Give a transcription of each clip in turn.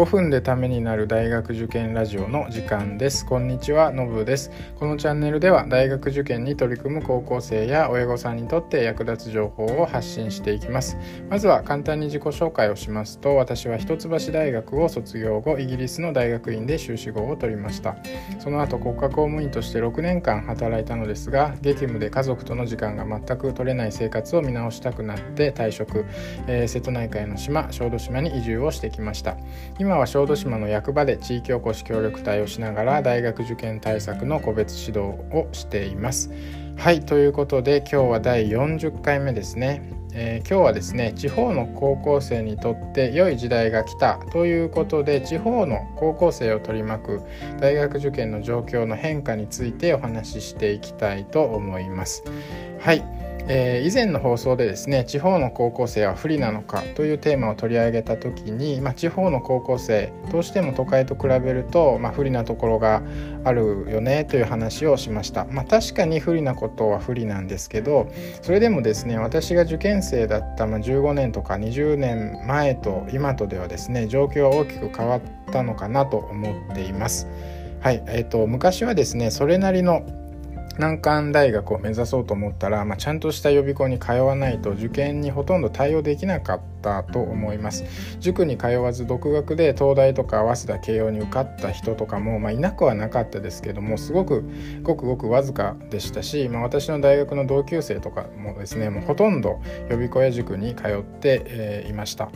5分でためになる大学受験ラジオの時間です。こんにちはのぶです。このチャンネルでは大学受験に取り組む高校生や親御さんにとって役立つ情報を発信していきます。まずは簡単に自己紹介をしますと私は一橋大学を卒業後イギリスの大学院で修士号を取りました。その後国家公務員として6年間働いたのですが激務で家族との時間が全く取れない生活を見直したくなって退職、えー、瀬戸内海の島小豆島に移住をしてきました。今今は小豆島の役場で地域おこし協力隊をしながら大学受験対策の個別指導をしています。はいということで今日は第40回目ですね。えー、今日はですね地方の高校生にとって良い時代が来たということで地方の高校生を取り巻く大学受験の状況の変化についてお話ししていきたいと思います。はいえー、以前の放送でですね地方の高校生は不利なのかというテーマを取り上げた時に、まあ、地方の高校生どうしても都会と比べると、まあ、不利なところがあるよねという話をしました、まあ、確かに不利なことは不利なんですけどそれでもですね私が受験生だった、まあ、15年とか20年前と今とではですね状況は大きく変わったのかなと思っています。はいえーと昔はですねそれなりの難関大学を目指そうと思ったら、まあ、ちゃんとした予備校に通わないと受験にほとんど対応できなかった。と思います。塾に通わず独学で東大とか早稲田慶応に受かった人とかも、まあ、いなくはなかったですけどもすごくごくごくわずかでしたし、まあ、私の大学の同級生とかもですねもうほとんど予備校や塾に通って、えー、いました。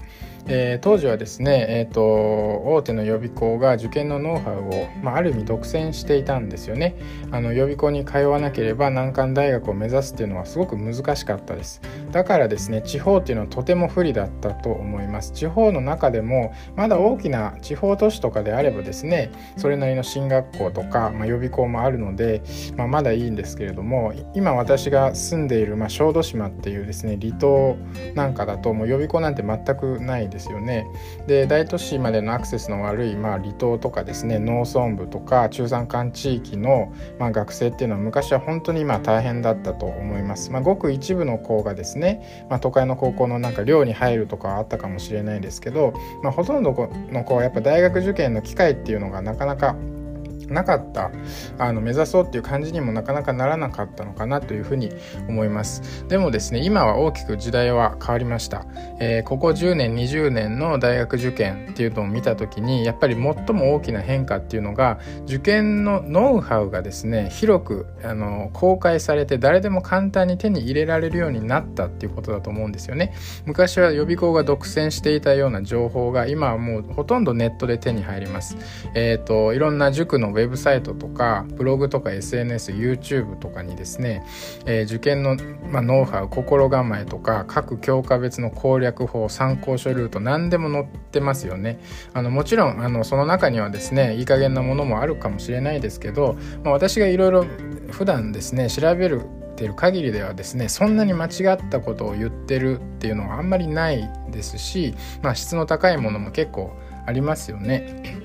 えー、当時はですね、えーと、大手の予備校が受験のノウハウを、まあ、ある意味独占していたんですよね。あの予備校に通わなければ難関大学を目指すっていうのはすごく難しかったです。だからですね地方っていうのはとても不利だったと思います地方の中でもまだ大きな地方都市とかであればですねそれなりの進学校とか、まあ、予備校もあるので、まあ、まだいいんですけれども今私が住んでいる、まあ、小豆島っていうですね離島なんかだともう予備校なんて全くないですよね。で大都市までのアクセスの悪い、まあ、離島とかですね農村部とか中山間地域の、まあ、学生っていうのは昔は本当にまあ大変だったと思います。まあ、ごく一部の子がですね、ね。まあ、都会の高校のなんか寮に入るとかあったかもしれないですけど、まあ、ほとんどの子はやっぱ大学受験の機会っていうのがなかなかなかったあの目指そうっていう感じにもなかなかならなかったのかなというふうに思います。でもですね今は大きく時代は変わりました、えー、ここ10年20年の大学受験っていうのを見た時にやっぱり最も大きな変化っていうのが受験のノウハウがですね広くあの公開されて誰でも簡単に手に入れられるようになったっていうことだと思うんですよね。昔は予備校が独占していたような情報が今はもうほとんどネットで手に入ります。えっ、ー、といろんな塾のウェブサイトとかブログとか SNSYouTube とかにですね、えー、受験の、まあ、ノウハウ心構えとか各教科別の攻略法参考書ルート何でも載ってますよねあのもちろんあのその中にはですねいい加減なものもあるかもしれないですけど、まあ、私がいろいろ普段ですね調べるてる限りではですねそんなに間違ったことを言ってるっていうのはあんまりないですし、まあ、質の高いものも結構ありますよね。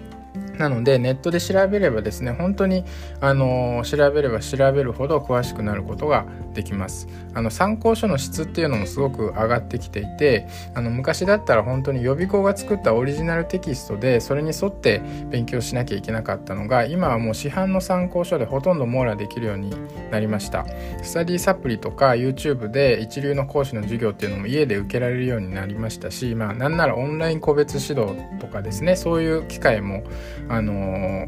なのでネットで調べればですね本当にあの調べれば調べるほど詳しくなることができます。あの参考書の質っていうのもすごく上がってきていてあの昔だったら本当に予備校が作ったオリジナルテキストでそれに沿って勉強しなきゃいけなかったのが今はもう市販の参考書でほとんど網羅できるようになりました。スタディサプリとか YouTube で一流の講師の授業っていうのも家で受けられるようになりましたしまあなんならオンライン個別指導とかですねそういう機会もあの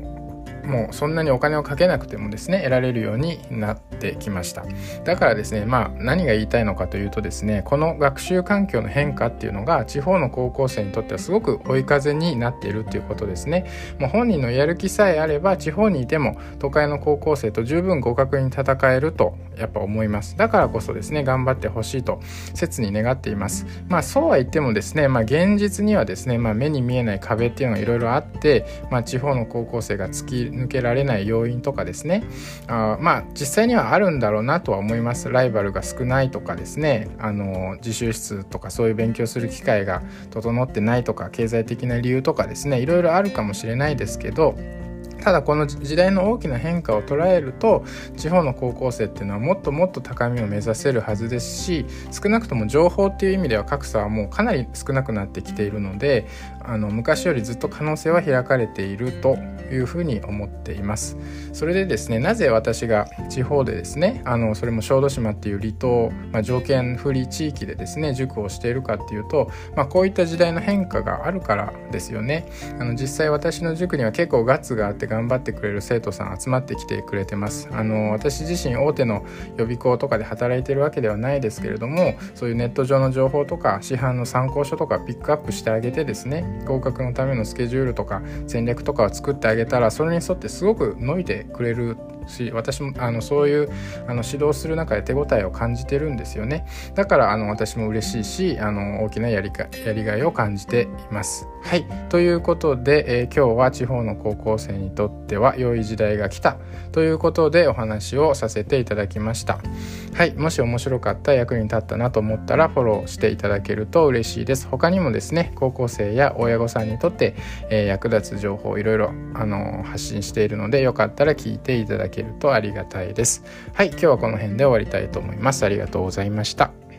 もうそんなにお金をかけなくてもですね得られるようになってきました。だからですねまあ何が言いたいのかというとですねこの学習環境の変化っていうのが地方の高校生にとってはすごく追い風になっているっていうことですね。もう本人のやる気さえあれば地方にいても都会の高校生と十分互角に戦えるとやっぱ思います。だからこそですね頑張ってほしいと切に願っています。まあそうは言ってもですねまあ現実にはですね、まあ、目に見えない壁っていうのがいろいろあって、まあ、地方の高校生が突き抜けられない要因とかですね。あまあ実際にはあるんだろうなとは思います。ライバルが少ないとかですね。あの自習室とかそういう勉強する機会が整ってないとか経済的な理由とかですね。いろいろあるかもしれないですけどただこの時代の大きな変化を捉えると地方の高校生っていうのはもっともっと高みを目指せるはずですし少なくとも情報っていう意味では格差はもうかなり少なくなってきているのであの昔よりずっと可能性は開かれているというふうに思っています。それでですねなぜ私が地方でですねあのそれも小豆島っていう離島、まあ、条件不利地域でですね塾をしているかっていうと、まあ、こういった時代の変化があるからですよね。あの実際私の塾には結構ガッツがあって頑張ってくれる生徒さん集まってきてくれてます。あの私自身大手の予備校とかで働いてるわけではないですけれどもそういうネット上の情報とか市販の参考書とかピックアップしてあげてですね合格のためのスケジュールとか戦略とかを作ってあげたらそれに沿ってすごく伸びてくれるし私もあのそういうあの指導する中で手応えを感じてるんですよね。だからあの私も嬉しいしあの大きなやりかやりがいを感じています。はい。ということで、えー、今日は地方の高校生にとっては良い時代が来た。ということでお話をさせていただきました。はい。もし面白かった役に立ったなと思ったらフォローしていただけると嬉しいです。他にもですね高校生や親御さんにとって、えー、役立つ情報をいろいろあの発信しているのでよかったら聞いていただけるとありがたいです。はい今日はこの辺で終わりたいと思います。ありがとうございました。